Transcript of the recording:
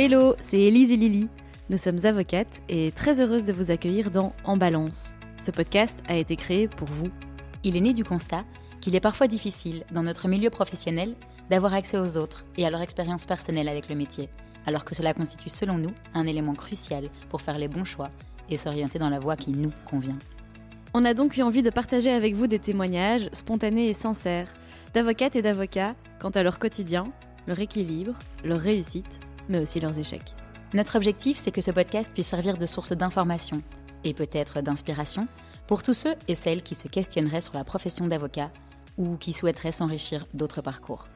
Hello, c'est Elise et Lily. Nous sommes avocates et très heureuses de vous accueillir dans En Balance. Ce podcast a été créé pour vous. Il est né du constat qu'il est parfois difficile, dans notre milieu professionnel, d'avoir accès aux autres et à leur expérience personnelle avec le métier, alors que cela constitue selon nous un élément crucial pour faire les bons choix et s'orienter dans la voie qui nous convient. On a donc eu envie de partager avec vous des témoignages spontanés et sincères d'avocates et d'avocats quant à leur quotidien, leur équilibre, leur réussite mais aussi leurs échecs. Notre objectif, c'est que ce podcast puisse servir de source d'information et peut-être d'inspiration pour tous ceux et celles qui se questionneraient sur la profession d'avocat ou qui souhaiteraient s'enrichir d'autres parcours.